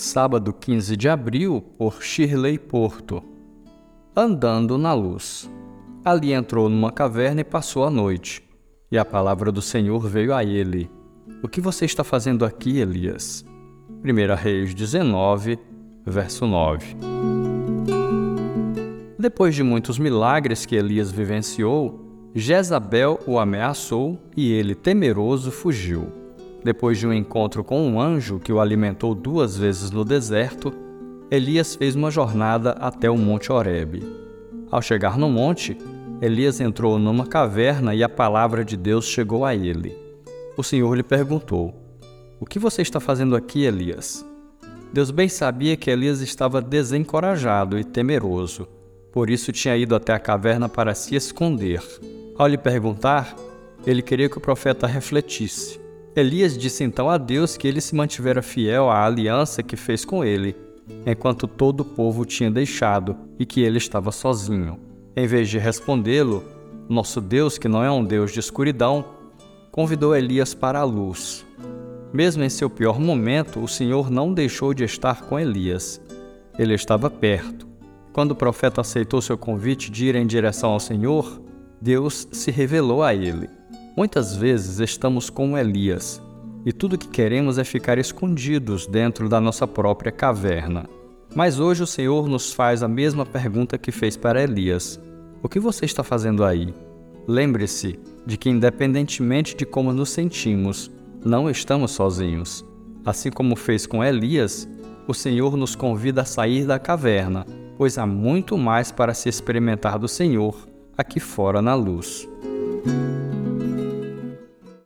sábado 15 de abril, por Shirley Porto. Andando na luz. Ali entrou numa caverna e passou a noite. E a palavra do Senhor veio a ele: O que você está fazendo aqui, Elias? 1 Reis 19, verso 9. Depois de muitos milagres que Elias vivenciou, Jezabel o ameaçou e ele, temeroso, fugiu. Depois de um encontro com um anjo que o alimentou duas vezes no deserto, Elias fez uma jornada até o Monte Horebe. Ao chegar no monte, Elias entrou numa caverna e a palavra de Deus chegou a ele. O Senhor lhe perguntou: O que você está fazendo aqui, Elias? Deus bem sabia que Elias estava desencorajado e temeroso, por isso tinha ido até a caverna para se esconder. Ao lhe perguntar, ele queria que o profeta refletisse. Elias disse então a Deus que ele se mantivera fiel à aliança que fez com ele, enquanto todo o povo tinha deixado e que ele estava sozinho. Em vez de respondê-lo, nosso Deus, que não é um Deus de escuridão, convidou Elias para a luz. Mesmo em seu pior momento, o Senhor não deixou de estar com Elias. Ele estava perto. Quando o profeta aceitou seu convite de ir em direção ao Senhor, Deus se revelou a ele. Muitas vezes estamos como Elias e tudo que queremos é ficar escondidos dentro da nossa própria caverna. Mas hoje o Senhor nos faz a mesma pergunta que fez para Elias: O que você está fazendo aí? Lembre-se de que, independentemente de como nos sentimos, não estamos sozinhos. Assim como fez com Elias, o Senhor nos convida a sair da caverna, pois há muito mais para se experimentar do Senhor aqui fora na luz.